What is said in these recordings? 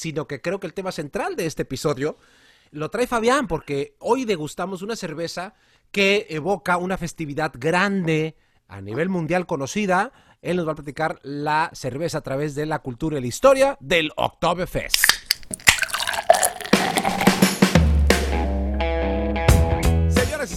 sino que creo que el tema central de este episodio lo trae Fabián, porque hoy degustamos una cerveza que evoca una festividad grande a nivel mundial conocida. Él nos va a platicar la cerveza a través de la cultura y la historia del Oktoberfest.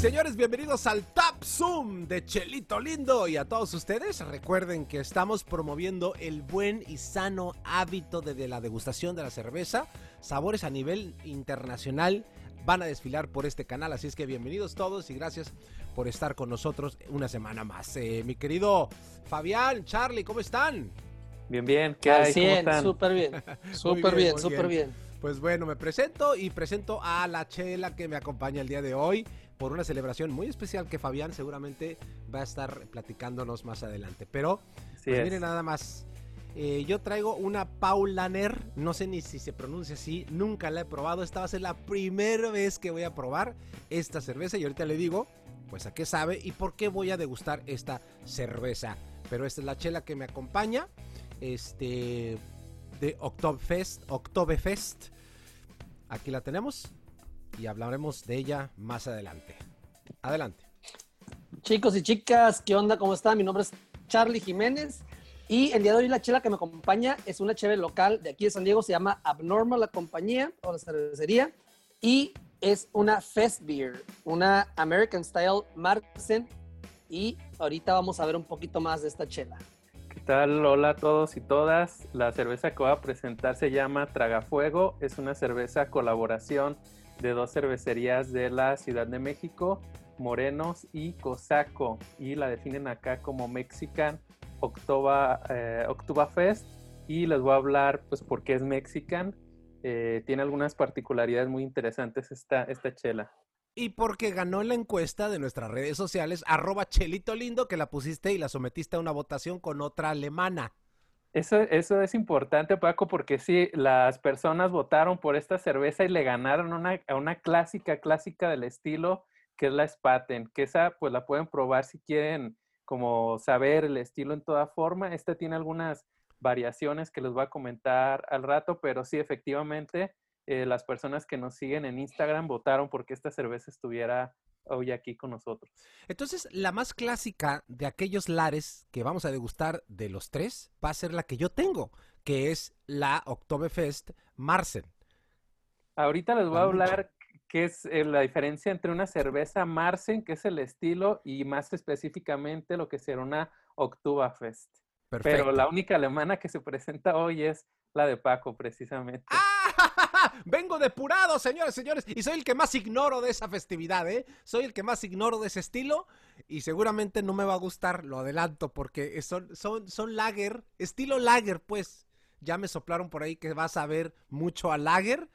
Señores, bienvenidos al Top Zoom de Chelito Lindo y a todos ustedes recuerden que estamos promoviendo el buen y sano hábito de, la degustación de la cerveza. Sabores a nivel internacional van a desfilar por este canal, así es que bienvenidos todos y gracias por estar con nosotros una semana más. Eh, mi querido Fabián, Charlie, ¿cómo están? Bien, bien, ¿qué hay? ¿Cómo están? Súper bien, súper bien, súper bien. Pues bueno, me presento y presento a la chela que me acompaña el día de hoy por una celebración muy especial que Fabián seguramente va a estar platicándonos más adelante. Pero, pues miren nada más. Eh, yo traigo una Paulaner, no sé ni si se pronuncia así, nunca la he probado. Esta va a ser la primera vez que voy a probar esta cerveza y ahorita le digo, pues a qué sabe y por qué voy a degustar esta cerveza. Pero esta es la chela que me acompaña, este, de Oktoberfest, Oktoberfest. Aquí la tenemos y hablaremos de ella más adelante. Adelante. Chicos y chicas, ¿qué onda? ¿Cómo están? Mi nombre es Charlie Jiménez y el día de hoy la chela que me acompaña es una cheve local de aquí de San Diego, se llama Abnormal la compañía o la cervecería y es una Fest Beer, una American Style Marzen y ahorita vamos a ver un poquito más de esta chela. ¿Qué tal? Hola a todos y todas. La cerveza que voy a presentar se llama Tragafuego. Es una cerveza colaboración de dos cervecerías de la Ciudad de México, Morenos y Cosaco, y la definen acá como Mexican October, eh, Fest y les voy a hablar pues por qué es Mexican. Eh, tiene algunas particularidades muy interesantes esta, esta chela. Y porque ganó la encuesta de nuestras redes sociales, arroba Chelito Lindo, que la pusiste y la sometiste a una votación con otra alemana. Eso, eso es importante, Paco, porque sí, las personas votaron por esta cerveza y le ganaron una, a una clásica, clásica del estilo, que es la Spaten, que esa pues la pueden probar si quieren como saber el estilo en toda forma. Este tiene algunas variaciones que les voy a comentar al rato, pero sí, efectivamente, eh, las personas que nos siguen en Instagram votaron porque esta cerveza estuviera hoy aquí con nosotros. Entonces, la más clásica de aquellos lares que vamos a degustar de los tres va a ser la que yo tengo, que es la Oktoberfest Marsen. Ahorita les voy a hablar qué es eh, la diferencia entre una cerveza Marsen, que es el estilo, y más específicamente lo que será una Oktoberfest. Pero la única alemana que se presenta hoy es la de Paco, precisamente. ¡Ah! Vengo depurado, señores, señores, y soy el que más ignoro de esa festividad, ¿eh? Soy el que más ignoro de ese estilo y seguramente no me va a gustar, lo adelanto, porque son, son, son lager, estilo lager, pues. Ya me soplaron por ahí que vas a ver mucho a lager,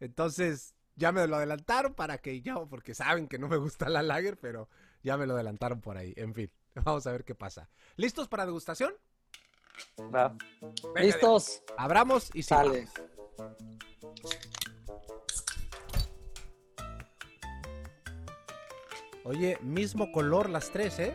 entonces ya me lo adelantaron para que yo, porque saben que no me gusta la lager, pero ya me lo adelantaron por ahí. En fin, vamos a ver qué pasa. ¿Listos para degustación? ¿Listos? Abramos y sale. Oye, mismo color las tres, ¿eh?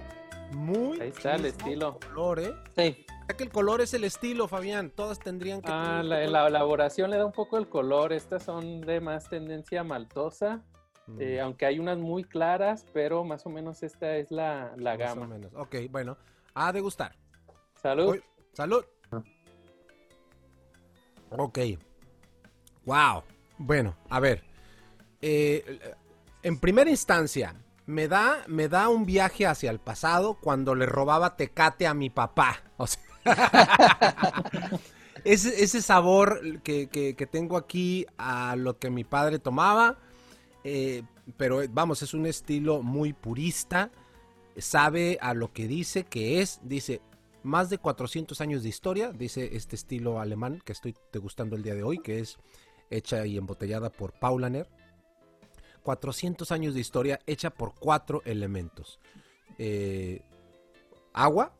Muy. Ahí está el estilo. Color, ¿eh? Sí. que el color es el estilo, Fabián. Todas tendrían que. Ah, la, elaboración le da un poco el color. Estas son de más tendencia maltosa. Mm. Eh, aunque hay unas muy claras, pero más o menos esta es la, la gama. Más o menos. Ok, bueno. A degustar. Salud. Salud. Ok. Wow. Bueno, a ver. Eh, en primera instancia, me da, me da un viaje hacia el pasado cuando le robaba tecate a mi papá. O sea, ese, sabor que, tengo aquí a lo que mi padre tomaba. Eh, pero vamos, es un estilo muy purista. Sabe a lo que dice que es. Dice, más de 400 años de historia, dice este estilo alemán que estoy degustando el día de hoy, que es hecha y embotellada por Paulaner. 400 años de historia hecha por cuatro elementos. Eh, agua,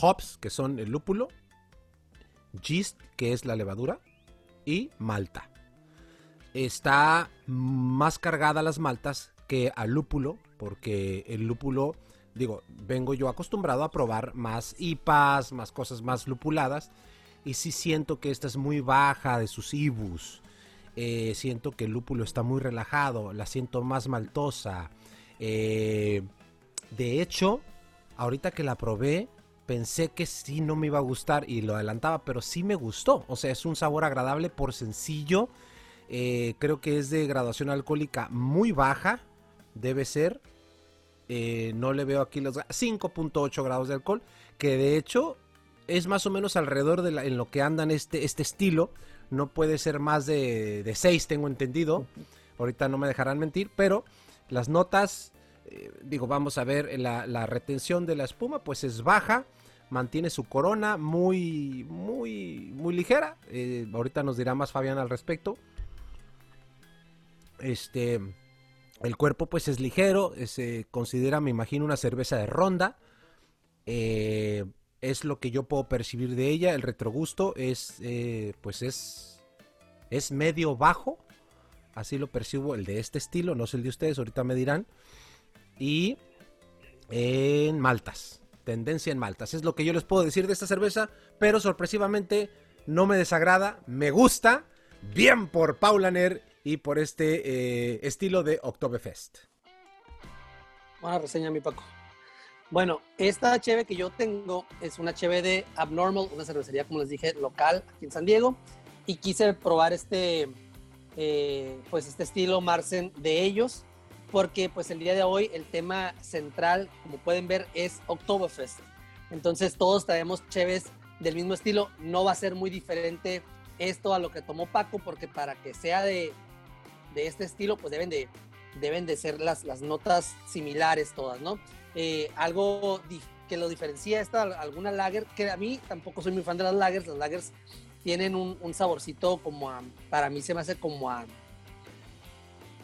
hops, que son el lúpulo, yeast, que es la levadura, y malta. Está más cargada las maltas que al lúpulo, porque el lúpulo digo, vengo yo acostumbrado a probar más IPAs, más cosas más lupuladas. Y sí siento que esta es muy baja de sus ibus. Eh, siento que el lúpulo está muy relajado, la siento más maltosa. Eh, de hecho, ahorita que la probé, pensé que sí no me iba a gustar y lo adelantaba, pero sí me gustó. O sea, es un sabor agradable por sencillo. Eh, creo que es de graduación alcohólica muy baja, debe ser. no le veo aquí los 5.8 grados de alcohol, que de hecho es más o menos alrededor de en lo que andan este, este estilo no puede ser más de, de 6, tengo entendido. Ahorita no me dejarán mentir, pero las notas, eh, digo, vamos a ver, la, la, retención de la espuma pues es baja, mantiene su corona muy, muy, muy ligera. Eh, ahorita nos dirá más Fabián al respecto. Este, el cuerpo pues es ligero, eh, se considera, me imagino, una cerveza de ronda. Eh, es lo que yo puedo percibir de ella. El retrogusto es, eh, pues es, es medio bajo. Así lo percibo el de este estilo, no sé el de ustedes, ahorita me dirán. Y en maltas, tendencia en maltas. Es lo que yo les puedo decir de esta cerveza, pero sorpresivamente no me desagrada, me gusta. Bien por Paulaner y por este eh, estilo de Oktoberfest. Buena reseña, mi Paco. Bueno, esta cheve que yo tengo es una cheve de Abnormal, una cervecería, como les dije, local aquí en San Diego. Y quise probar este, eh, pues este estilo Marsen de ellos, porque pues el día de hoy el tema central, como pueden ver, es Oktoberfest. Entonces todos traemos cheves del mismo estilo. No va a ser muy diferente esto a lo que tomó Paco, porque para que sea de, de este estilo, pues deben de, deben de ser las, las notas similares todas, ¿no? Eh, algo que lo diferencia esta alguna lager, que a mí tampoco soy muy fan de las lagers, las lagers tienen un, saborcito como a, para mí se me hace como a,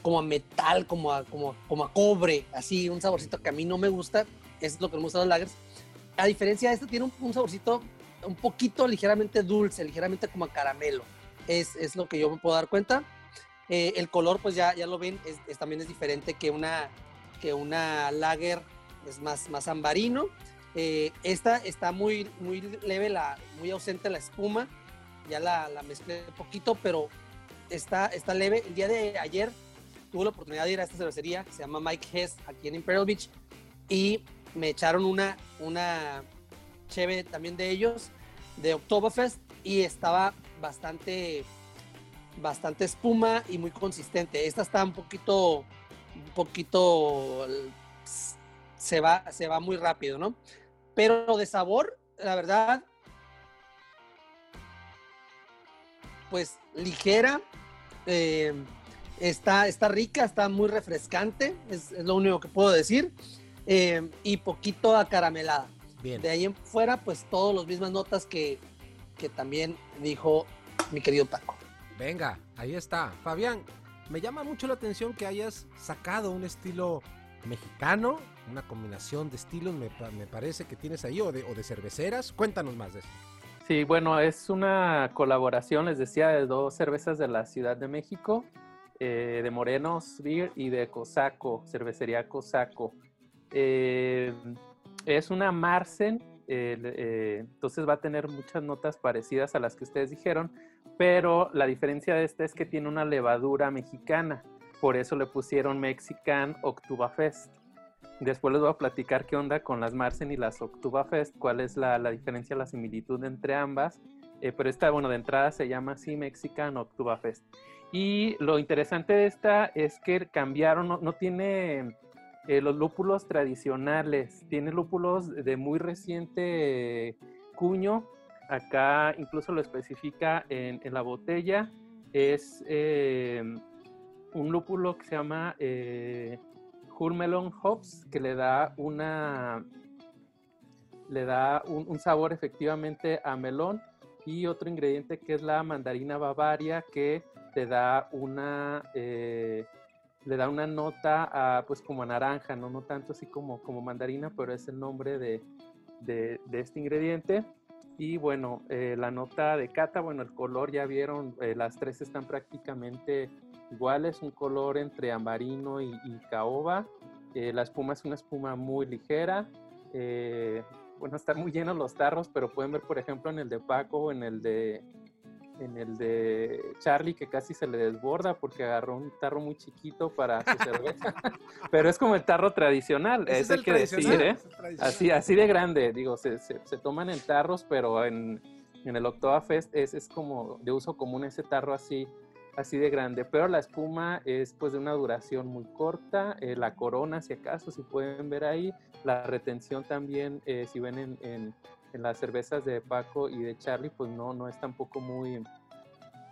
como a metal, como a, como, como a cobre, así, un saborcito que a mí no me gusta, es lo que me gusta de las lagers. A diferencia de esto, tiene un, saborcito un poquito ligeramente dulce, ligeramente como a caramelo, es, es lo que yo me puedo dar cuenta. Eh, el color, pues ya, ya lo ven, es, también es diferente que una, que una lager es más, más ambarino. Eh, esta está muy, muy leve, la, muy ausente la espuma. Ya la, la mezclé un poquito, pero está, está leve. El día de ayer tuve la oportunidad de ir a esta cervecería que se llama Mike Hess aquí en Imperial Beach y me echaron una, una cheve también de ellos de Oktoberfest y estaba bastante bastante espuma y muy consistente. Esta está un poquito un poquito se va, se va muy rápido, ¿no? Pero de sabor, la verdad, pues ligera, eh, está, está rica, está muy refrescante, es, lo único que puedo decir, eh, y poquito acaramelada. Bien. De ahí en fuera, pues todas las mismas notas que, que también dijo mi querido Paco. Venga, ahí está. Fabián, me llama mucho la atención que hayas sacado un estilo mexicano, una combinación de estilos, me, parece que tienes ahí, o de, o de cerveceras. Cuéntanos más de eso. Sí, bueno, es una colaboración, les decía, de dos cervezas de la Ciudad de México, eh, de Morenos Beer y de Cosaco, cervecería Cosaco. Eh, es una Marsen, eh, entonces va a tener muchas notas parecidas a las que ustedes dijeron, pero la diferencia de esta es que tiene una levadura mexicana. Por eso le pusieron Mexican Oktoberfest. Después les voy a platicar qué onda con las Marsen y las Oktoberfest, cuál es la, diferencia, la similitud entre ambas. Eh, pero esta, bueno, de entrada se llama así Mexican Oktoberfest. Y lo interesante de esta es que cambiaron, no, tiene eh, los lúpulos tradicionales, tiene lúpulos de muy reciente cuño. Acá incluso lo especifica en, la botella. Es eh, un lúpulo que se llama Hurmelon Hops, que le da una le da un, sabor efectivamente a melón y otro ingrediente que es la mandarina bavaria que le da una eh, le da una nota a, pues como a naranja, ¿no? no tanto así como, como mandarina, pero es el nombre de, este ingrediente. Y bueno, eh, la nota de cata, bueno, el color ya vieron, eh, las tres están prácticamente Igual es un color entre ambarino y, caoba. Eh, la espuma es una espuma muy ligera. Eh, bueno, están muy llenos los tarros, pero pueden ver, por ejemplo, en el de Paco, en el de en el de Charlie que casi se le desborda porque agarró un tarro muy chiquito para su cerveza. Pero es como el tarro tradicional, es, el que decir, ¿eh? Así, así de grande, digo, se, se, toman en tarros, pero en, en el Oktoberfest es, es como de uso común ese tarro así, así de grande. Pero la espuma es pues de una duración muy corta, eh, la corona si acaso, si pueden ver ahí, la retención también, eh, si ven en en las cervezas de Paco y de Charlie, pues no, no es tampoco muy,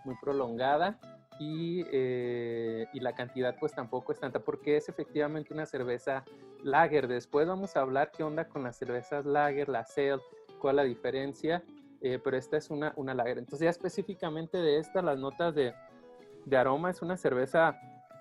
muy prolongada. Y, eh, y, la cantidad pues tampoco es tanta porque es efectivamente una cerveza lager. Después vamos a hablar qué onda con las cervezas lager, la Cell, cuál la diferencia, eh, pero esta es una, una lager. Entonces ya específicamente de esta, las notas de, de aroma es una cerveza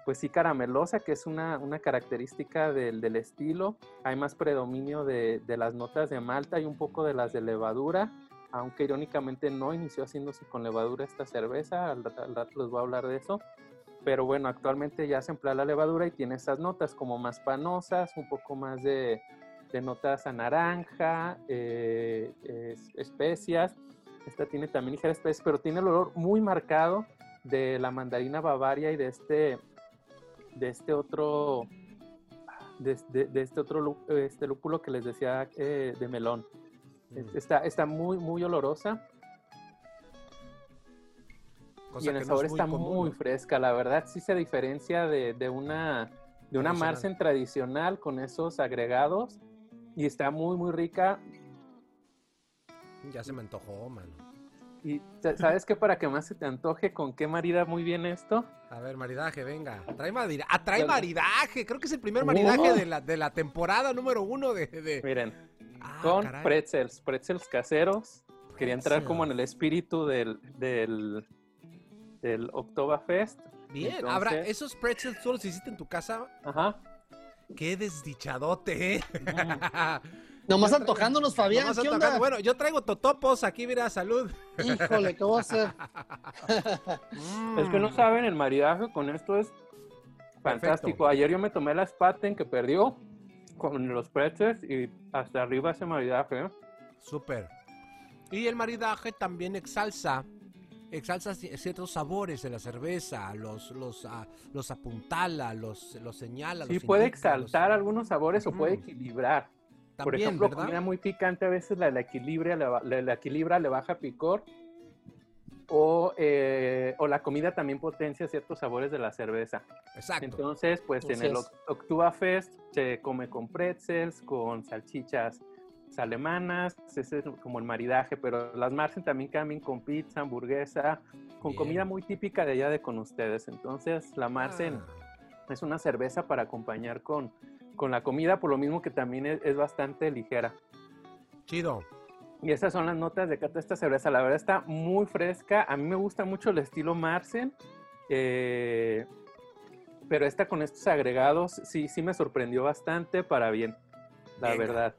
pues sí caramelosa, que es una, característica del, estilo. Hay más predominio de, las notas de malta y un poco de las de levadura, aunque irónicamente no inició haciéndose con levadura esta cerveza, al, rato les voy a hablar de eso. Pero bueno, actualmente ya se emplea la levadura y tiene esas notas como más panosas, un poco más de, notas a naranja, eh, especias. Esta tiene también ligera especias, pero tiene el olor muy marcado de la mandarina bavaria y de este de este otro de, este otro este lúpulo que les decía eh, de melón. Mm. Está, está muy, muy olorosa. y en el sabor está muy fresca, la verdad sí se diferencia de, una de una tradicional con esos agregados y está muy muy rica. Ya se me antojó, mano. Y ¿sabes qué? Para que más se te antoje, ¿con qué marida muy bien esto? A ver, maridaje, venga. Trae, ah, trae maridaje. Creo que es el primer maridaje de, la, de la temporada número uno de... Miren, ah, con pretzels, pretzels caseros. Quería entrar como en el espíritu del, del, del Oktoberfest. Bien, habrá esos pretzels tú los hiciste en tu casa. Ajá. Qué desdichadote, ¿eh? Mm. Nomás antojándonos, Fabián. ¿qué onda? Bueno, yo traigo totopos aquí, mira, salud. Híjole, ¿qué voy a hacer? Es que no saben, el maridaje con esto es fantástico. Ayer yo me tomé la Spaten que perdió con los pretzels y hasta arriba ese maridaje. ¿eh? Súper. Y el maridaje también exalza exalza ciertos sabores de la cerveza, los, los, uh, los apuntala, los, los señala. Sí, puede exaltar algunos sabores o puede equilibrar. Por ejemplo, comida muy picante a veces la, la, equilibra, la, equilibra, le baja picor. O, eh, o, la comida también potencia ciertos sabores de la cerveza. Exacto. Entonces, pues en el Oktoberfest se come con pretzels, con salchichas alemanas, ese es como el maridaje, pero las Marsen también cambian con pizza, hamburguesa, con comida muy típica de allá de con ustedes. Entonces, la Marsen ah. es una cerveza para acompañar con, con la comida, por lo mismo que también es, bastante ligera. Chido. Y esas son las notas de cata esta cerveza. La verdad está muy fresca. A mí me gusta mucho el estilo Marsen. Eh, pero esta con estos agregados sí, sí me sorprendió bastante para bien. La verdad.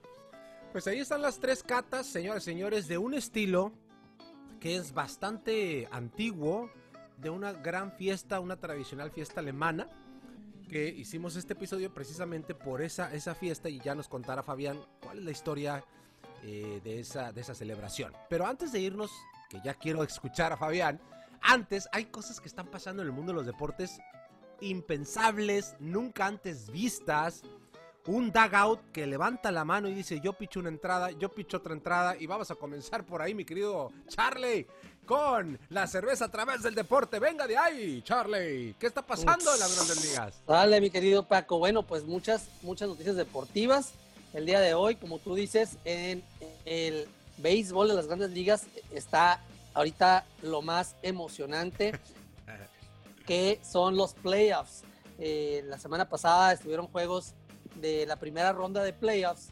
Pues ahí están las tres catas, señores, señores, de un estilo que es bastante antiguo, de una gran fiesta, una tradicional fiesta alemana que hicimos este episodio precisamente por esa, esa fiesta y ya nos contará Fabián cuál es la historia eh, de, esa, de esa celebración. Pero antes de irnos, que ya quiero escuchar a Fabián, antes hay cosas que están pasando en el mundo de los deportes impensables, nunca antes vistas. Un dugout que levanta la mano y dice yo picho una entrada, yo picho otra entrada y vamos a comenzar por ahí mi querido Charlie con la cerveza a través del deporte. Venga de ahí, Charlie. ¿Qué está pasando en las grandes ligas? Dale, mi querido Paco. Bueno, pues muchas, muchas noticias deportivas. El día de hoy, como tú dices, en el béisbol de las grandes ligas está ahorita lo más emocionante que son los playoffs. Eh, la semana pasada estuvieron juegos de la primera ronda de playoffs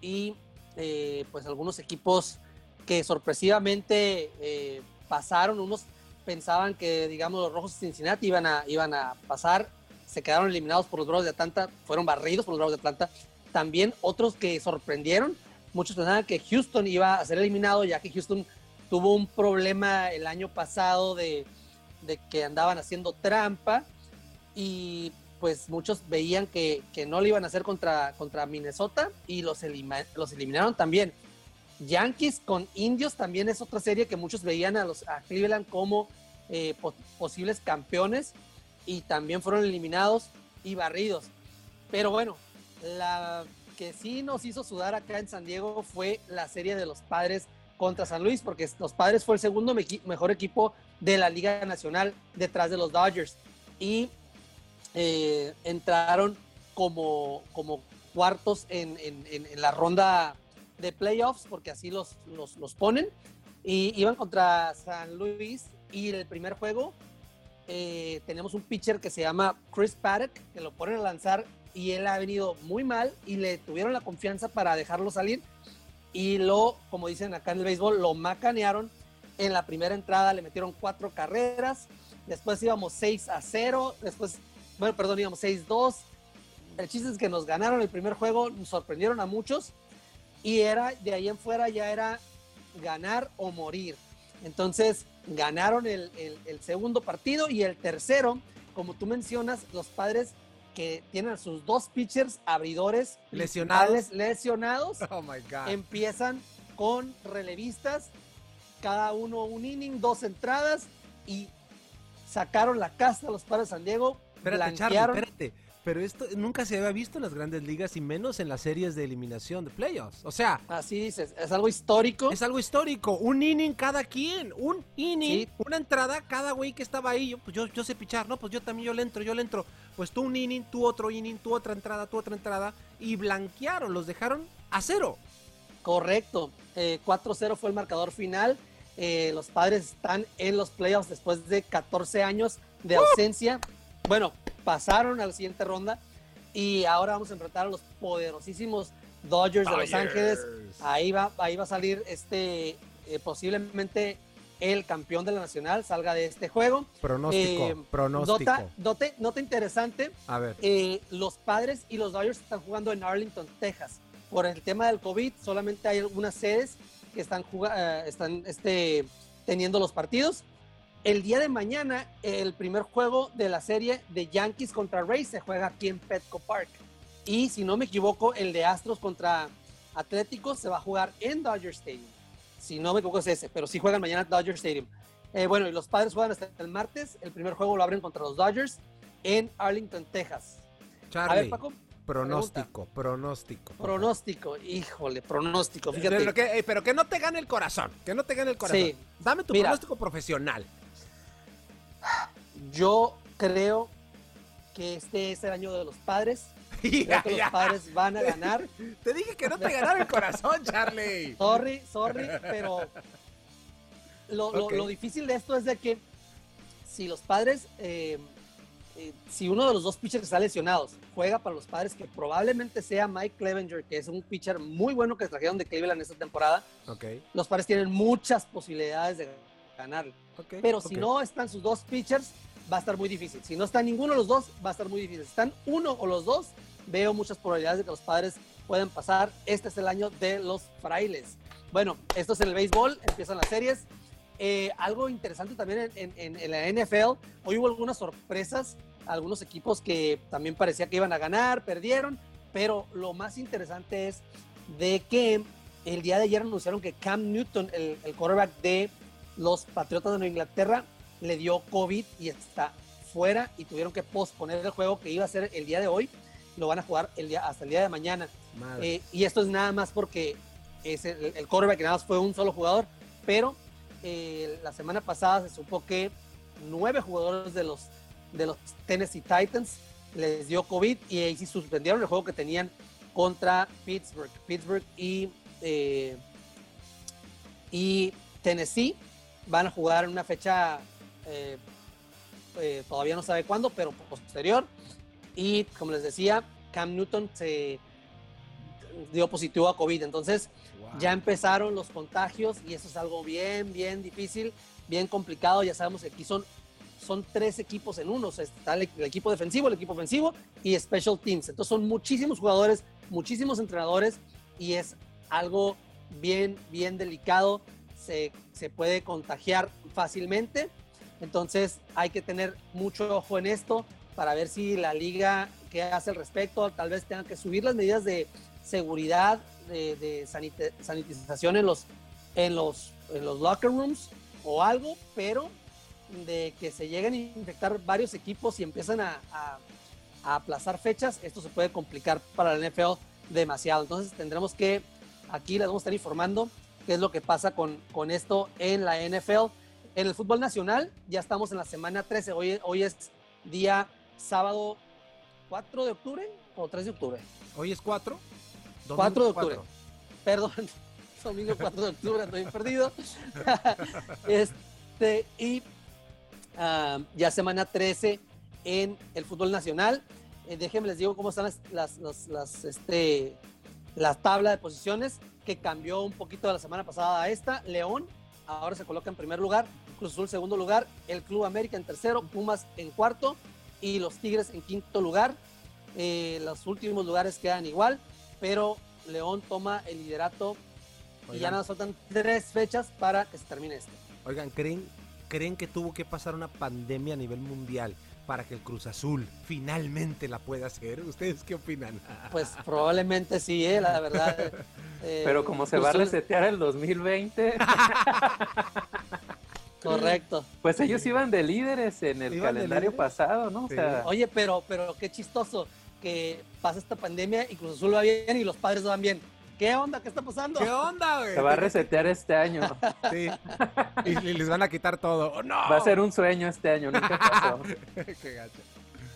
y eh, pues algunos equipos que sorpresivamente eh, pasaron, unos pensaban que, digamos, los Rojos de Cincinnati iban a, iban a pasar, se quedaron eliminados por los Bravos de Atlanta, fueron barridos por los Bravos de Atlanta. También otros que sorprendieron, muchos pensaban que Houston iba a ser eliminado, ya que Houston tuvo un problema el año pasado de, de que andaban haciendo trampa y pues muchos veían que, que, no lo iban a hacer contra, contra Minnesota y los, eliminaron también. Yankees con Indios también es otra serie que muchos veían a, los, Cleveland como eh, posibles campeones y también fueron eliminados y barridos. Pero bueno, la que sí nos hizo sudar acá en San Diego fue la serie de los padres contra San Luis, porque los padres fue el segundo mejor equipo de la Liga Nacional detrás de los Dodgers. Y eh, entraron como, como cuartos en, en, la ronda de playoffs, porque así los, los, los, ponen. Y iban contra San Luis y en el primer juego eh, tenemos un pitcher que se llama Chris Paddock, que lo ponen a lanzar y él ha venido muy mal y le tuvieron la confianza para dejarlo salir y lo, como dicen acá en el béisbol, lo macanearon. En la primera entrada le metieron cuatro carreras, después íbamos 6 a 0, después, bueno, perdón, íbamos 6-2. El chiste es que nos ganaron el primer juego, nos sorprendieron a muchos y era de ahí en fuera ya era ganar o morir. Entonces ganaron el, el segundo partido y el tercero, como tú mencionas, los padres que tienen sus dos pitchers abridores lesionados, lesionados oh empiezan con relevistas, cada uno un inning, dos entradas y sacaron la casta a los padres de San Diego. Espérate, Charlie, espérate. Pero esto nunca se había visto en las grandes ligas y menos en las series de eliminación de playoffs. O sea. Así dices, es algo histórico. Es algo histórico. Un inning cada quien. Un inning. Una entrada cada güey que estaba ahí. Yo, pues yo, yo sé pichar, ¿no? Pues yo también yo le entro, yo le entro. Pues tú un inning, tú otro inning, tú otra entrada, tú otra entrada. Y blanquearon, los dejaron a cero. Correcto. 4-0 eh, fue el marcador final. Eh, los padres están en los playoffs después de 14 años de ¡Uh! Bueno, pasaron a la siguiente ronda y ahora vamos a enfrentar a los poderosísimos Dodgers de Los Ángeles. Ahí va, ahí va a salir este eh, posiblemente el campeón de la nacional salga de este juego. Pronóstico, eh, pronóstico. Nota, nota, interesante. A ver. Eh, los padres y los Dodgers están jugando en Arlington, Texas. Por el tema del COVID, solamente hay algunas sedes que están, están este, teniendo los partidos. El día de mañana, el primer juego de la serie de Yankees contra Rays se juega aquí en Petco Park. Y si no me equivoco, el de Astros contra Atléticos se va a jugar en Dodger Stadium. Si no me equivoco es ese, pero sí juegan mañana en Dodger Stadium. Eh, bueno, y los padres juegan hasta el martes. El primer juego lo abren contra los Dodgers en Arlington, Texas. Charlie, a ver, Paco. Pronóstico, pronóstico. Pronóstico, híjole, pronóstico. Fíjate. Pero que, eh, pero que, no te gane el corazón, que no te gane el corazón. Sí. Dame tu pronóstico profesional. Yo creo que este es el año de los padres. Creo que los padres van a ganar. Te dije que no te ganara el corazón, Charlie. Sorry, sorry, pero lo, difícil de esto es de que si los padres, eh, eh, si uno de los dos pitchers está lesionados, juega para los padres, que probablemente sea Mike Clevenger, que es un pitcher muy bueno que trajeron de Cleveland esta temporada, los padres tienen muchas posibilidades de ganar. Pero si no están sus dos pitchers, va a estar muy difícil. Si no está ninguno de los dos, va a estar muy difícil. Si están uno o los dos, veo muchas probabilidades de que los padres puedan pasar. Este es el año de los frailes. Bueno, esto es el béisbol, empiezan las series. Eh, algo interesante también en, la NFL, hoy hubo algunas sorpresas, algunos equipos que también parecía que iban a ganar, perdieron, pero lo más interesante es de que el día de ayer anunciaron que Cam Newton, el, el quarterback de los Patriotas de Nueva Inglaterra le dio COVID y está fuera y tuvieron que posponer el juego que iba a ser el día de hoy. Lo van a jugar el día, hasta el día de mañana. Eh, y esto es nada más porque es el, el quarterback nada más fue un solo jugador, pero eh, la semana pasada se supo que nueve jugadores de los, de los Tennessee Titans les dio COVID y ahí sí suspendieron el juego que tenían contra Pittsburgh. Pittsburgh y, eh, y Tennessee van a jugar en una fecha, eh, eh, todavía no sabe cuándo, pero posterior. Y como les decía, Cam Newton se dio positivo a COVID. Entonces ya empezaron los contagios y eso es algo bien, bien difícil, bien complicado. Ya sabemos que aquí son, son tres equipos en uno. está el, equipo defensivo, el equipo ofensivo y Special Teams. Entonces son muchísimos jugadores, muchísimos entrenadores y es algo bien, bien delicado se, puede contagiar fácilmente. Entonces hay que tener mucho ojo en esto para ver si la liga qué hace al respecto. Tal vez tengan que subir las medidas de seguridad de, sanitización en los, en, los, en los locker rooms o algo, pero de que se lleguen a infectar varios equipos y empiezan a, a- a aplazar fechas, esto se puede complicar para la NFL demasiado. Entonces tendremos que, aquí les vamos a estar informando qué es lo que pasa con, con esto en la NFL. En el fútbol nacional ya estamos en la semana 13, hoy, hoy es día sábado 4 de octubre o 3 de octubre. Hoy es 4. 4 de octubre. Perdón, domingo 4 de octubre, estoy perdido. este, y ah, ya semana 13 en el fútbol nacional. Eh, déjenme les digo cómo están las, las, las, las, este, la tabla de posiciones, que cambió un poquito de la semana pasada a esta. León ahora se coloca en primer lugar, Cruz Azul segundo lugar, el Club América en tercero, Pumas en cuarto y los Tigres en quinto lugar. Eh, los últimos lugares quedan igual, pero León toma el liderato y ya nos faltan tres fechas para que se termine esto. Oigan, ¿creen, ¿creen que tuvo que pasar una pandemia a nivel mundial para que el Cruz Azul finalmente la pueda hacer? ¿Ustedes qué opinan? Pues probablemente sí, eh, la verdad. eh, Pero como se Cruz va a resetear el 2020, Correcto. pues ellos iban de líderes en el calendario pasado, ¿no? O Sí. sea, Oye, pero, pero qué chistoso que pasa esta pandemia y Cruz Azul va bien y los padres van bien. ¿Qué onda? ¿Qué está pasando? ¿Qué onda, güey? se va a resetear este año. Sí. Y, y les van a quitar todo. ¡Oh, no! Va a ser un sueño este año, nunca pasó. Qué gacho.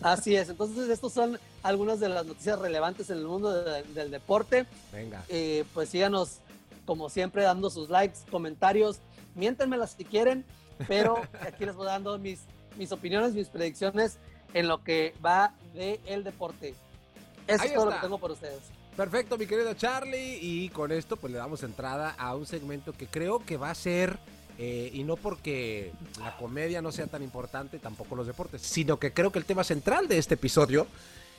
Así es. Entonces, estos son algunas de las noticias relevantes en el mundo de- del deporte. Venga. Eh, pues síganos, como siempre, dando sus likes, comentarios. Miéntenmelas si quieren, pero aquí les voy dando mis, mis opiniones, mis predicciones en lo que va del el deporte. Eso Ahí es todo lo que tengo por ustedes. Perfecto, mi querido Charlie. Y con esto, pues le damos entrada a un segmento que creo que va a ser. eh, y no porque la comedia no sea tan importante, tampoco los deportes, sino que creo que el tema central de este episodio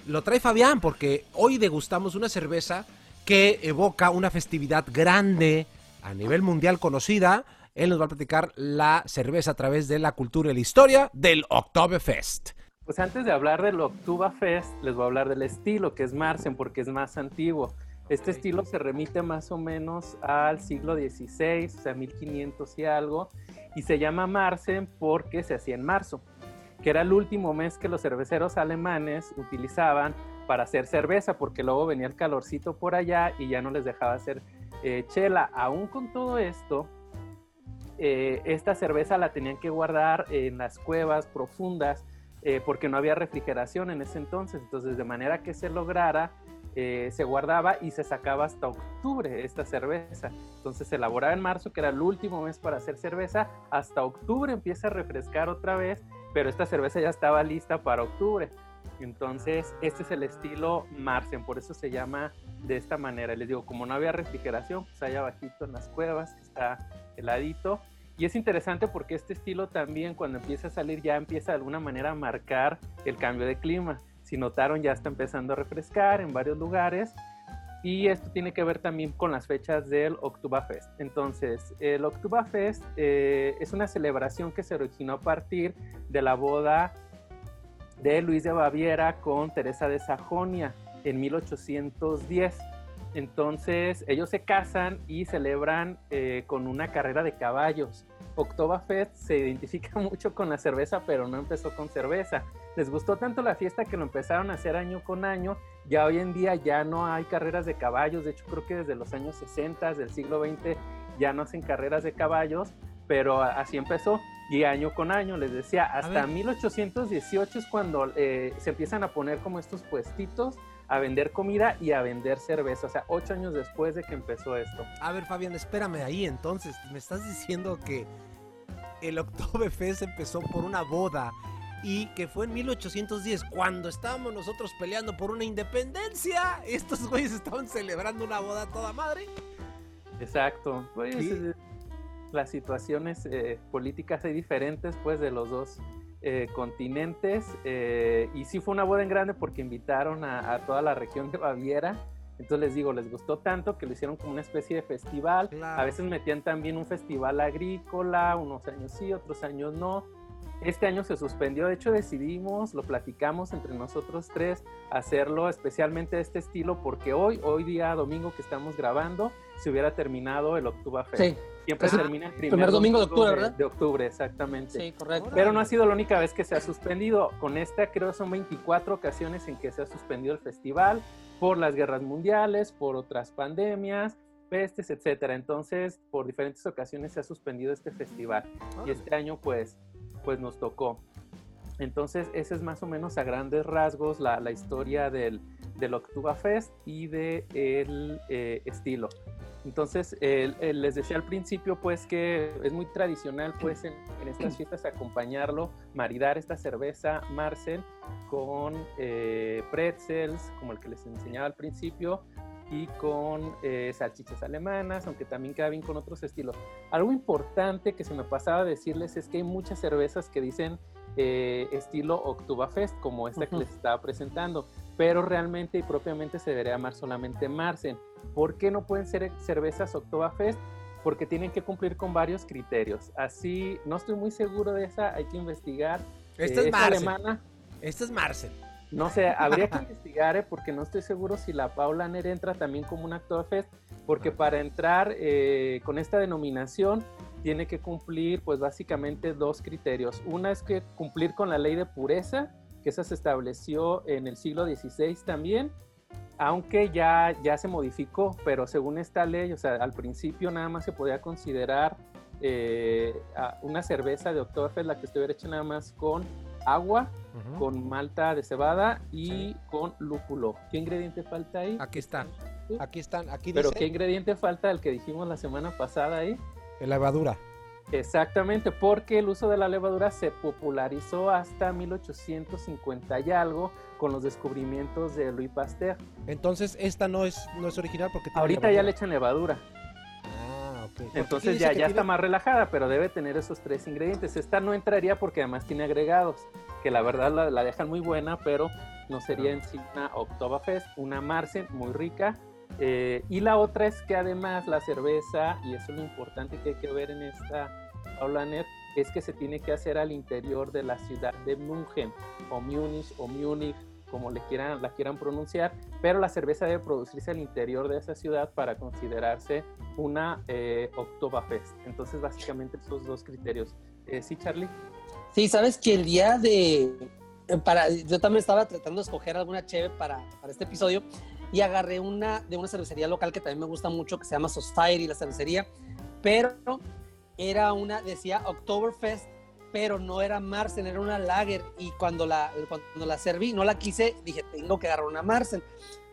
lo trae Fabián, porque hoy degustamos una cerveza que evoca una festividad grande a nivel mundial conocida. Él nos va a platicar la cerveza a través de la cultura y la historia del Oktoberfest. Pues antes de hablar del Oktoberfest, les voy a hablar del estilo, que es Marsen, porque es más antiguo. Este estilo se remite más o menos al siglo XVI, o sea, 1500 y algo, y se llama Marsen porque se hacía en marzo, que era el último mes que los cerveceros alemanes utilizaban para hacer cerveza, porque luego venía el calorcito por allá y ya no les dejaba hacer eh, chela. Aún con todo esto, eh, esta cerveza la tenían que guardar en las cuevas profundas eh, porque no había refrigeración en ese entonces. Entonces, de manera que se lograra, eh, se guardaba y se sacaba hasta octubre esta cerveza. Entonces, se elaboraba en marzo, que era el último mes para hacer cerveza. Hasta octubre empieza a refrescar otra vez, pero esta cerveza ya estaba lista para octubre. Entonces, este es el estilo Marsen, por eso se llama de esta manera. Les digo, como no había refrigeración, pues allá abajito en las cuevas, está heladito. Y es interesante porque este estilo también cuando empieza a salir ya empieza de alguna manera a marcar el cambio de clima. Si notaron ya está empezando a refrescar en varios lugares y esto tiene que ver también con las fechas del Oktoberfest. Entonces, el Oktoberfest eh, es una celebración que se originó a partir de la boda de Luis de Baviera con Teresa de Sajonia en 1810. Entonces ellos se casan y celebran eh, con una carrera de caballos. Oktoberfest se identifica mucho con la cerveza, pero no empezó con cerveza. Les gustó tanto la fiesta que lo empezaron a hacer año con año. Ya hoy en día ya no hay carreras de caballos. De hecho, creo que desde los años 60 del siglo XX ya no hacen carreras de caballos, pero así empezó. Y año con año, les decía, hasta ver. 1818 es cuando eh, se empiezan a poner como estos puestitos a vender comida y a vender cerveza. O sea, ocho años después de que empezó esto. A ver, Fabián, espérame ahí. Entonces, me estás diciendo que el Oktoberfest empezó por una boda y que fue en 1810 cuando estábamos nosotros peleando por una independencia. Estos güeyes estaban celebrando una boda toda madre. Exacto. Pues, Sí. las situaciones eh, políticas hay diferentes, pues, de los dos eh, continentes. eh, y sí fue una boda en grande porque invitaron a, a toda la región de Baviera. Entonces les digo, les gustó tanto que lo hicieron como una especie de festival. Claro. A veces metían también un festival agrícola, unos años sí, otros años no. Este año se suspendió, de hecho decidimos, lo platicamos entre nosotros tres, hacerlo especialmente de este estilo porque hoy, hoy día domingo que estamos grabando, se hubiera terminado el Oktoberfest. Sí. Siempre Ajá. termina el primer, Primer domingo de octubre, ¿verdad? De octubre, exactamente. Sí, correcto. Pero no ha sido la única vez que se ha suspendido. Con esta creo son 24 ocasiones en que se ha suspendido el festival por las guerras mundiales, por otras pandemias, pestes, etcétera. Entonces, por diferentes ocasiones se ha suspendido este festival. Y este año, pues, pues nos tocó. Entonces, ese es más o menos a grandes rasgos la, la historia del, del Oktoberfest y del de eh, estilo. Entonces, les decía al principio, pues, que es muy tradicional, pues, en, en estas fiestas acompañarlo, maridar esta cerveza Marcel con eh, pretzels, como el que les enseñaba al principio, y con eh, salchichas alemanas, aunque también queda bien con otros estilos. Algo importante que se me pasaba a decirles es que hay muchas cervezas que dicen eh, estilo Oktoberfest, como esta uh -huh. que les estaba presentando, pero realmente y propiamente se debería llamar solamente Marsen. ¿Por qué no pueden ser cervezas Oktoberfest? Porque tienen que cumplir con varios criterios. Así, no estoy muy seguro de esa, hay que investigar. Esta eh, es Marsen. alemana. Esta es Marsen. No sé, habría que investigar, eh, porque no estoy seguro si la Paulaner entra también como un Oktoberfest, porque para entrar eh, con esta denominación tiene que cumplir, pues básicamente dos criterios. Una es que cumplir con la ley de pureza, que esa se estableció en el siglo XVI también, aunque ya, ya se modificó, pero según esta ley, o sea, al principio nada más se podía considerar eh, una cerveza de Oktoberfest la que estuviera hecha nada más con agua, uh -huh. con malta de cebada y sí. con lúpulo. ¿Qué ingrediente falta ahí? Aquí están. Aquí están. Aquí Pero dice... ¿qué ingrediente falta el que dijimos la semana pasada ahí? La levadura. Exactamente, porque el uso de la levadura se popularizó hasta 1850 y algo con los descubrimientos de Louis Pasteur. Entonces, esta no es, no es original porque Ahorita levadura. ya le echan levadura. Ah, ok. Entonces ya, ya tiene... está más relajada, pero debe tener esos tres ingredientes. Esta no entraría porque además tiene agregados, que la verdad la, la dejan muy buena, pero no sería en sí una Oktoberfest, una Marsen muy rica. Eh, y la otra es que además la cerveza, y eso es lo importante que hay que ver en esta Paulaner, es que se tiene que hacer al interior de la ciudad de München, o Múnich, o Múnich, como le quieran, la quieran pronunciar, pero la cerveza debe producirse al interior de esa ciudad para considerarse una eh, Oktoberfest. Entonces, básicamente esos dos criterios. Eh, ¿Sí, Charlie? Sí, sabes que el día de... Para, yo también estaba tratando de escoger alguna cheve para, para este episodio y agarré una de una cervecería local que también me gusta mucho, que se llama Society, la cervecería, pero era una, decía Oktoberfest, pero no era Marsen, era una Lager, y cuando la, cuando la serví, no la quise, dije, tengo que agarrar una Marsen.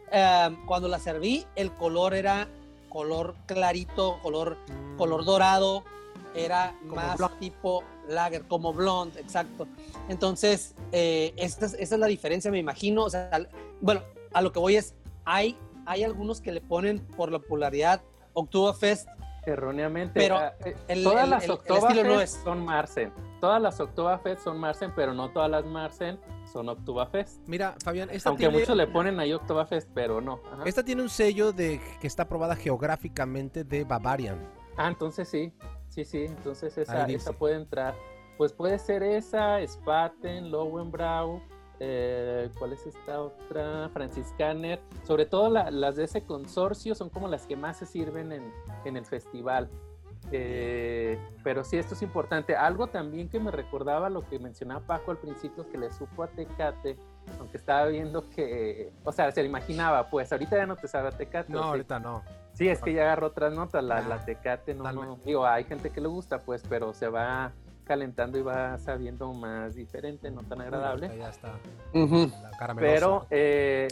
Uh, cuando la serví, el color era color clarito, color, mm. color dorado, era como más blonde. tipo lager, como blonde, exacto. Entonces, eh, esta, esta, es la diferencia, me imagino. O sea, bueno, a lo que voy es, hay, hay algunos que le ponen por la popularidad Oktoberfest. Erróneamente. Pero el, todas el, las el, Oktoberfest no es. son Marsen. Todas las Oktoberfest son Marsen, pero no todas las Marsen son Oktoberfest. Mira, Fabián, esta Aunque tiene... muchos le ponen ahí Oktoberfest, pero no. Ajá. Esta tiene un sello de que está aprobada geográficamente de Bavarian. Ah, entonces sí. Sí, sí, entonces esa, esa puede entrar. Pues puede ser esa, Spaten, Lowenbrau, eh, ¿cuál es esta otra? Franciscaner. Sobre todo la, las de ese consorcio son como las que más se sirven en, en el festival. Eh, pero sí, esto es importante. Algo también que me recordaba lo que mencionaba Paco al principio, que le supo a Tecate, aunque estaba viendo que, o sea, se le imaginaba, pues ahorita ya no te sabe a Tecate. No, ahorita no. Sí, es que ya agarró otras notas, la, ah, la Tecate no, no, digo, hay gente que le gusta, pues, pero se va calentando y va sabiendo más diferente, no tan agradable. ya está. Uh -huh. Pero eh,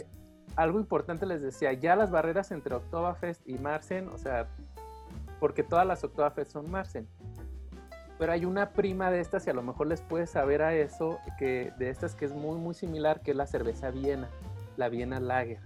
algo importante les decía, ya las barreras entre Oktoberfest y Marsen, o sea, porque todas las Oktoberfest son Marsen. Pero hay una prima de estas y a lo mejor les puede saber a eso, que de estas que es muy, muy similar, que es la cerveza Viena, la Viena Lager.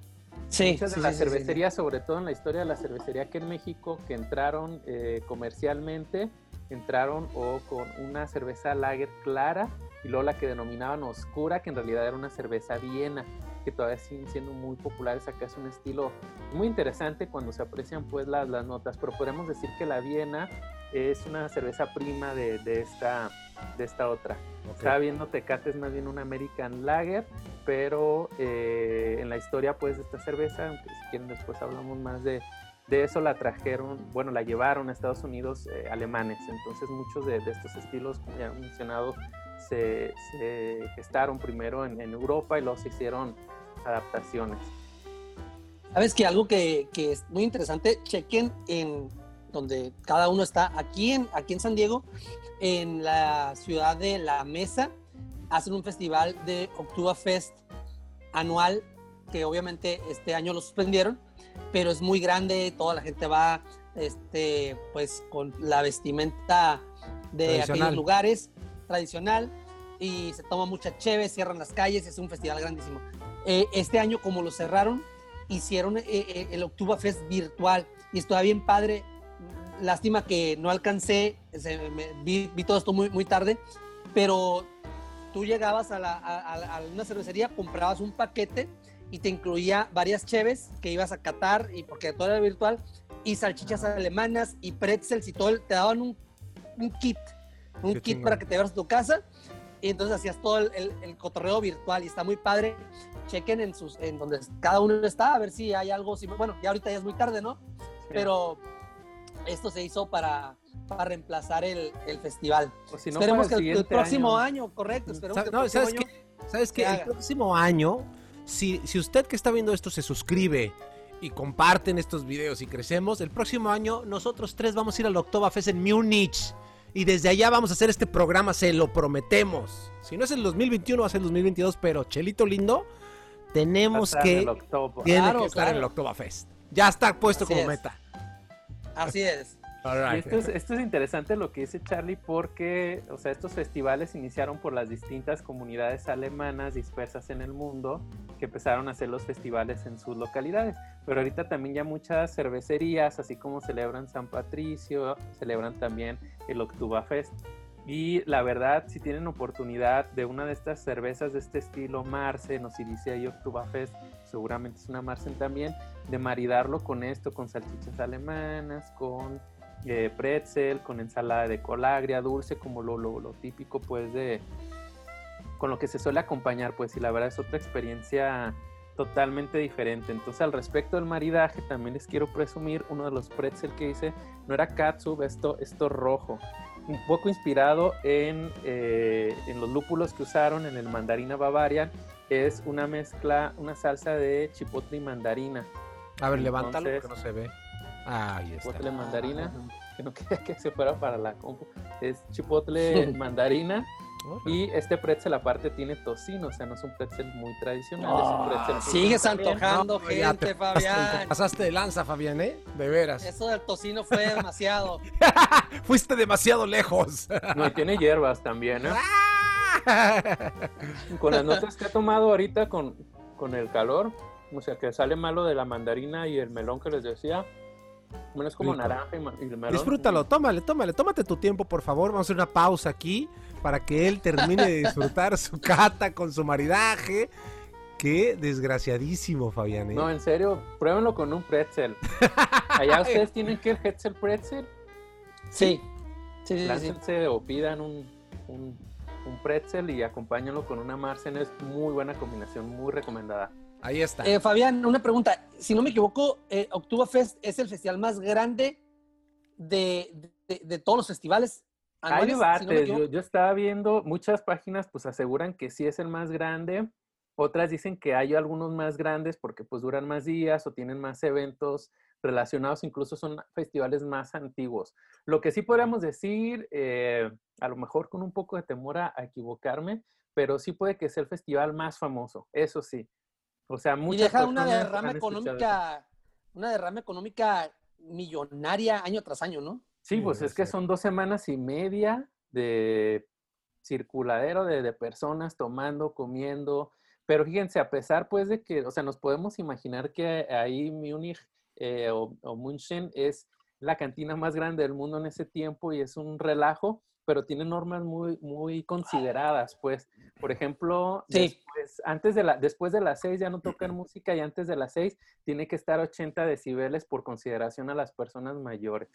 Sí, Muchas de sí, las sí, cervecerías, sí, sobre todo en la historia de la cervecería aquí en México, que entraron eh, comercialmente, entraron o con una cerveza lager clara y luego la que denominaban oscura, que en realidad era una cerveza viena, que todavía siguen siendo muy populares. Acá es un estilo muy interesante cuando se aprecian pues las, las notas, pero podemos decir que la viena es una cerveza prima de, de esta de esta otra. Estaba viendo Tecate es más bien un American Lager, pero eh, en la historia pues de esta cerveza, aunque si quieren después hablamos más de, de eso, la trajeron, bueno, la llevaron a Estados Unidos eh, alemanes. Entonces muchos de, estos estilos, como ya he mencionado, se, gestaron primero en, Europa y luego se hicieron adaptaciones. Sabes que algo que, es muy interesante, chequen en donde cada uno está, aquí en, aquí en San Diego, en la ciudad de La Mesa, hacen un festival de Oktoberfest anual, que obviamente este año lo suspendieron, pero es muy grande, toda la gente va este, pues con la vestimenta de aquellos lugares tradicional y se toma mucha cheve, cierran las calles, es un festival grandísimo. Eh, este año, como lo cerraron, hicieron eh, eh, el Oktoberfest virtual y estaba bien padre. Lástima que no alcancé, vi, todo esto muy, muy tarde, pero tú llegabas a, la, a, una cervecería, comprabas un paquete y te incluía varias cheves que ibas a catar y porque todo era virtual y salchichas alemanas y pretzels y todo, te daban un, un kit, un kit para que te llevaras a tu casa y entonces hacías todo el, el, cotorreo virtual y está muy padre. Chequen en sus en donde cada uno está a ver si hay algo, si, bueno, ya ahorita ya es muy tarde, ¿no? Pero esto se hizo para, para reemplazar el, el festival. esperemos que el, próximo año, correcto. Esperemos que el ¿sabes ¿Sabes qué? El próximo año, si, si usted que está viendo esto se suscribe y comparten estos videos y crecemos, el próximo año nosotros tres vamos a ir al Oktoberfest en Múnich. Y desde allá vamos a hacer este programa, se lo prometemos. Si no es el 2021, va a ser el 2022, pero Chelito lindo, tenemos que, tiene que estar en el Oktoberfest. Ya está puesto como meta. Así es. Esto es, esto es interesante lo que dice Charlie porque, o sea, estos festivales iniciaron por las distintas comunidades alemanas dispersas en el mundo que empezaron a hacer los festivales en sus localidades. Pero ahorita también ya muchas cervecerías, así como celebran San Patricio, celebran también el Oktoberfest. Y la verdad, si tienen oportunidad de una de estas cervezas de este estilo, Marsen o si dice ahí Oktoberfest, seguramente es una Marsen también, de maridarlo con esto, con salchichas alemanas, con eh, pretzel, con ensalada de colagria, dulce, como lo, lo, lo, típico, pues, de con lo que se suele acompañar, pues, y la verdad es otra experiencia totalmente diferente. Entonces, al respecto del maridaje, también les quiero presumir uno de los pretzel que hice, no era katsu, esto, esto rojo, un poco inspirado en, eh, en los lúpulos que usaron en el mandarina Bavarian, es una mezcla, una salsa de chipotle y mandarina. A ver, levántalo que no se ve. Ahí está. Chipotle mandarina, que no quería que se fuera para la compu. Es chipotle mandarina. Y este pretzel aparte tiene tocino, o sea, no es un pretzel muy tradicional, es un ah, pretzel. Sigues antojando gente, Fabián. pasaste de lanza, Fabián, ¿eh? De veras. Eso del tocino fue demasiado. Fuiste demasiado lejos. no, y tiene hierbas también, ¿eh? con las notas que he tomado ahorita con, con el calor, o sea, que sale malo de la mandarina y el melón que les decía. Bueno, es como naranja y, melón. Disfrútalo, tómale, tómale, tómate tu tiempo, por favor. Vamos a hacer una pausa aquí para que él termine de disfrutar su cata con su maridaje. Qué desgraciadísimo, Fabián. ¿eh? No, en serio, pruébenlo con un pretzel. Allá ustedes tienen que el Hetzel pretzel. Sí. Sí, sí, sí, o pidan un, un, un, pretzel y acompáñenlo con una Marsen. Es muy buena combinación, muy recomendada. Ahí está. Eh, Fabián, una pregunta. Si no me equivoco, eh, Oktoberfest es el festival más grande de, de, todos los festivales. Hay debates. yo, estaba viendo, muchas páginas pues aseguran que sí es el más grande. Otras dicen que hay algunos más grandes porque pues duran más días o tienen más eventos relacionados, incluso son festivales más antiguos. Lo que sí podríamos decir, eh, a lo mejor con un poco de temor a, equivocarme, pero sí puede que sea el festival más famoso, eso sí. O sea, Y deja una derrama económica, una derrama económica millonaria año tras año, ¿no? Sí, pues es que son dos semanas y media de circuladero de, personas tomando, comiendo. Pero fíjense, a pesar pues de que, o sea, nos podemos imaginar que ahí Múnich eh, o, o München es la cantina más grande del mundo en ese tiempo y es un relajo, pero tiene normas muy, muy consideradas, pues. Por ejemplo, después, antes de la, después de las seis ya no tocan música y antes de las seis tiene que estar 80 decibeles por consideración a las personas mayores.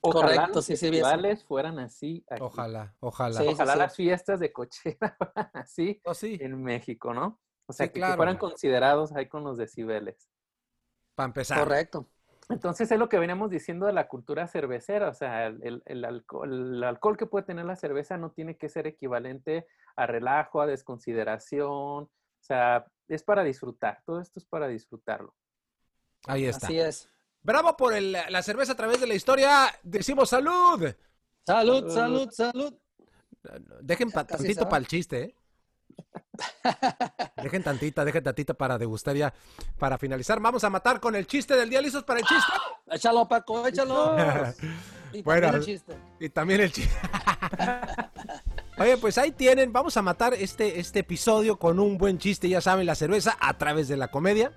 Ojalá Correcto, los sí, sí, festivales fueran así. aquí. Ojalá, ojalá. Sí, Ojalá sí. las fiestas de cochera fueran así Oh, sí, en México, ¿no? O sea, Sí, que, fueran considerados ahí con los decibeles. para empezar. Correcto. Entonces es lo que veníamos diciendo de la cultura cervecera, o sea, el, alcohol, el alcohol que puede tener la cerveza no tiene que ser equivalente a relajo, a desconsideración, o sea, es para disfrutar, todo esto es para disfrutarlo. Ahí está. Así es. Bravo por el- la cerveza a través de la historia. Decimos salud. Salud, salud, salud. Dejen tantito para el chiste, ¿eh? Dejen tantita, dejen tantita para degustar ya. Para finalizar, vamos a matar con el chiste del día. ¿Listos para el chiste? Échalo, Paco, échalo. Y Bueno, también el chiste. Y también el chiste. Oye, pues ahí tienen. Vamos a matar este, este episodio con un buen chiste. Ya saben, la cerveza a través de la comedia.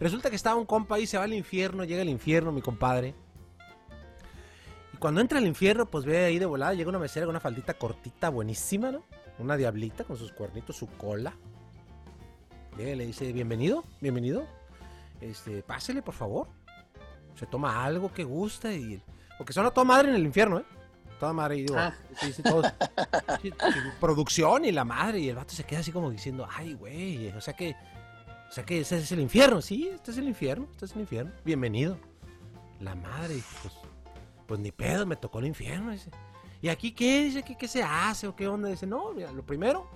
Resulta que estaba un compa ahí, se va al infierno, llega al infierno, mi compadre. Y cuando entra al infierno, pues ve ahí de volada, llega una mesera con una faldita cortita, buenísima, ¿no? Una diablita con sus cuernitos, su cola. Llega y le dice, bienvenido, bienvenido. Este, pásele, por favor. Se toma algo que gusta y... Porque son a toda madre en el infierno, ¿eh? Toda madre, y digo, Ah. sí, sí, todos- sí, sí, producción y la madre, y el vato se queda así como diciendo, ay, güey, o sea que, o sea que ese es el infierno, sí, este es el infierno, este es el infierno, bienvenido. La madre, pues, pues ni pedo, me tocó el infierno, dice. ¿Y aquí qué? Dice, ¿qué, qué se hace o qué onda? Dice, no, mira, lo primero,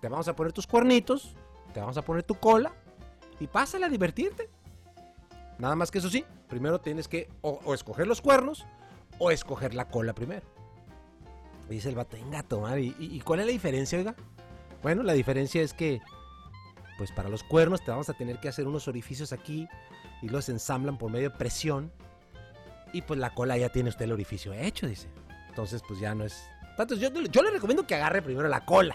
te vamos a poner tus cuernitos, te vamos a poner tu cola, y pásale a divertirte. Nada más que eso sí, primero tienes que o, escoger los cuernos o escoger la cola primero. Dice el vato, venga, tomar. ¿Y, y- y cuál es la diferencia, oiga? Bueno, la diferencia es que, pues para los cuernos te vamos a tener que hacer unos orificios aquí y los ensamblan por medio de presión. Y pues la cola ya tiene usted el orificio hecho, dice. Entonces, pues ya no es. Yo, le recomiendo que agarre primero la cola,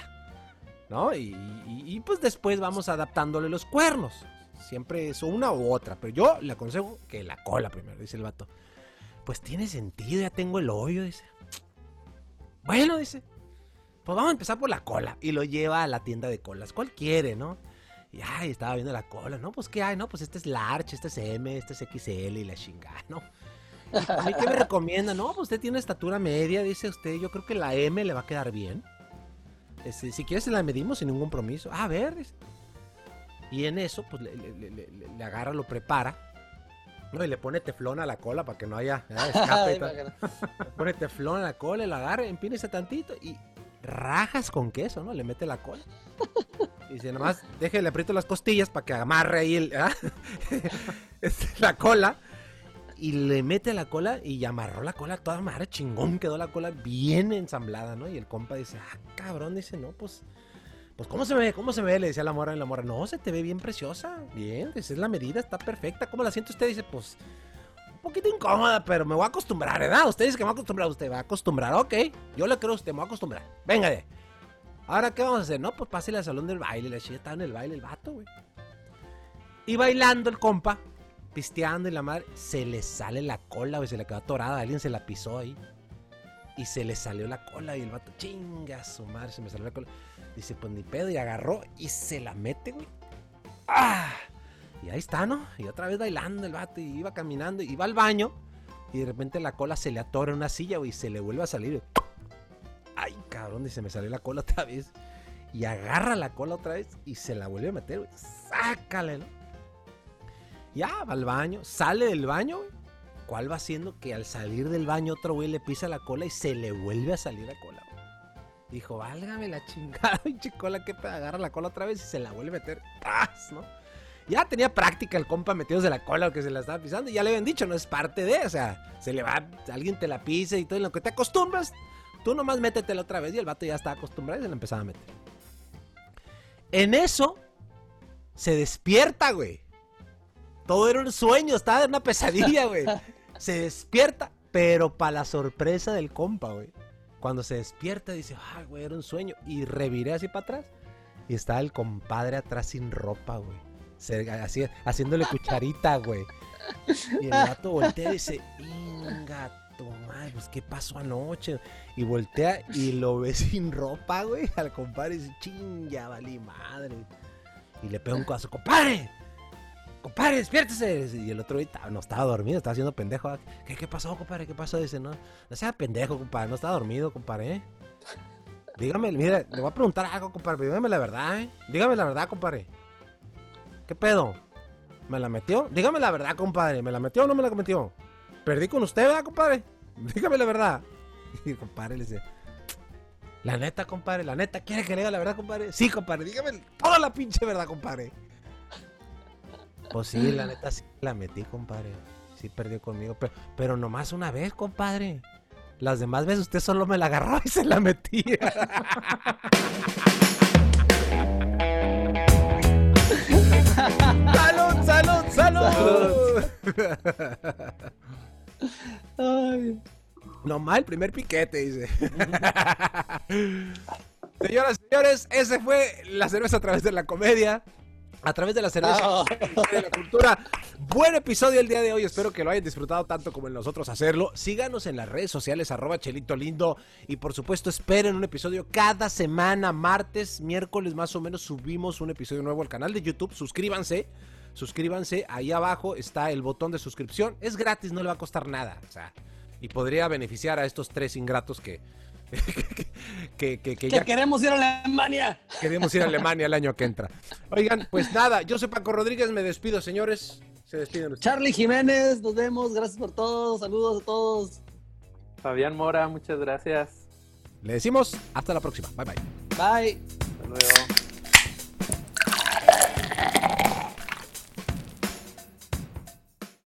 ¿no? Y, y- pues después vamos adaptándole los cuernos. Siempre es una u otra, pero yo le aconsejo que la cola primero, dice el vato. Pues tiene sentido, ya tengo el hoyo, dice. Bueno, dice. Pues vamos a empezar por la cola. Y lo lleva a la tienda de colas. ¿Cuál quiere, no? Y ay, estaba viendo la cola, ¿no? Pues qué hay, no, pues este es large, este es M, este es XL y la chingada, ¿no? A mí qué me recomienda, no, pues usted tiene estatura media, dice usted, yo creo que la M le va a quedar bien. Este, si quieres se la medimos sin ningún compromiso. Ah, a ver, dice. Y en eso, pues le, le- le- le- le agarra, lo prepara. ¿no? Y le pone teflón a la cola para que no haya ¿verdad? escape. y tal. Le pone teflón a la cola, la agarra, empínese tantito y rajas con queso, ¿no? Le mete la cola. Y dice, nomás déjele aprieto las costillas para que amarre ahí el, ¿ah? Este, la cola. Y le mete la cola y amarró la cola toda madre, chingón, quedó la cola bien ensamblada, ¿no? Y el compa dice, ah, cabrón, dice, no, pues, pues, ¿cómo se ve? ¿Cómo se ve? Le decía la mora y la mora, no, se te ve bien preciosa, bien, esa es la medida, está perfecta. ¿Cómo la siente usted? Dice, pues, un poquito incómoda, pero me voy a acostumbrar, ¿verdad? Usted dice que me va a acostumbrar, usted va a acostumbrar, ok, yo le creo a usted, me voy a acostumbrar, venga de. Ahora, ¿qué vamos a hacer? No, pues pásele al salón del baile, la chica estaba en el baile, el vato, güey. Y bailando el compa, pisteando y la madre, se le sale la cola, güey, se le quedó atorada, alguien se la pisó ahí. Y se le salió la cola y el vato, chinga su madre, se me salió la cola. Dice, pues ni pedo, y agarró y se la mete, güey. ¡Ah! Y ahí está, ¿no? Y otra vez bailando el vato y iba caminando, y iba al baño y de repente la cola se le atora en una silla, güey, y se le vuelve a salir. Ay, cabrón, dice, me salió la cola otra vez. Y agarra la cola otra vez y se la vuelve a meter, güey. Sácale, ¿no? Ya, va al baño, sale del baño, güey. ¿Cuál va haciendo que al salir del baño otro güey le pisa la cola y se le vuelve a salir la cola, güey? Dijo, válgame la chingada, pinche cola, que agarra la cola otra vez y se la vuelve a meter. ¡Paz! ¿No? Ya tenía práctica el compa metidos de la cola o que se la estaba pisando. Y ya le habían dicho, no es parte de, o sea, se le va, alguien te la pisa y todo, en lo que te acostumbras, tú nomás métetela otra vez. Y el vato ya estaba acostumbrado y se la empezaba a meter. En eso, se despierta, güey. Todo era un sueño, estaba en una pesadilla, güey. Se despierta, pero para la sorpresa del compa, güey. Cuando se despierta, dice, ay, güey, era un sueño. Y reviré así para atrás. Y estaba el compadre atrás sin ropa, güey. Así- haciéndole cucharita, güey. Y el gato voltea y dice, inga, madre, pues qué pasó anoche. Y voltea y lo ve sin ropa, güey. Al compadre dice, ching, ya madre. Y le pega un codazo, compadre. Compadre, despiértese. Y el otro no estaba dormido, estaba haciendo pendejo. ¿Qué, qué pasó, compadre? ¿Qué pasó? Dice, no, no sea pendejo, compadre, no estaba dormido, compadre. ¿eh? Dígame, mire, le voy a preguntar algo, compadre, dígame la verdad, ¿eh? Dígame la verdad, compadre. ¿Qué pedo? ¿Me la metió? Dígame la verdad, compadre. ¿Me la metió o no me la metió? Perdí con usted, ¿verdad, compadre? Dígame la verdad. Y el compadre le dice, la neta, compadre, la neta, ¿quiere que le diga la verdad, compadre? Sí, compadre, dígame toda la pinche verdad, compadre. Pues sí, la neta sí la metí, compadre. Sí perdió conmigo, pero, pero nomás una vez, compadre. Las demás veces usted solo me la agarró y se la metía. ¡Salud, salud, salud! Ay. Nomás el primer piquete, dice. Señoras y señores, ese fue la cerveza a través de la comedia. A través de la cerveza Ah. de la cultura. Buen episodio el día de hoy. Espero que lo hayan disfrutado tanto como en nosotros hacerlo. Síganos en las redes sociales, arroba Chelito Lindo. Y por supuesto, esperen un episodio cada semana, martes, miércoles más o menos. Subimos un episodio nuevo al canal de YouTube. Suscríbanse. Suscríbanse. Ahí abajo está el botón de suscripción. Es gratis, no le va a costar nada. O sea, y podría beneficiar a estos tres ingratos que, que, que, que Que ya queremos ir a Alemania. queremos ir a Alemania el año que entra. Oigan, pues nada, yo soy Paco Rodríguez, me despido, señores. Se despiden ustedes. Charlie Jiménez, nos vemos. Gracias por todo. Saludos a todos. Fabián Mora, muchas gracias. Le decimos hasta la próxima. Bye bye. Bye. Hasta luego.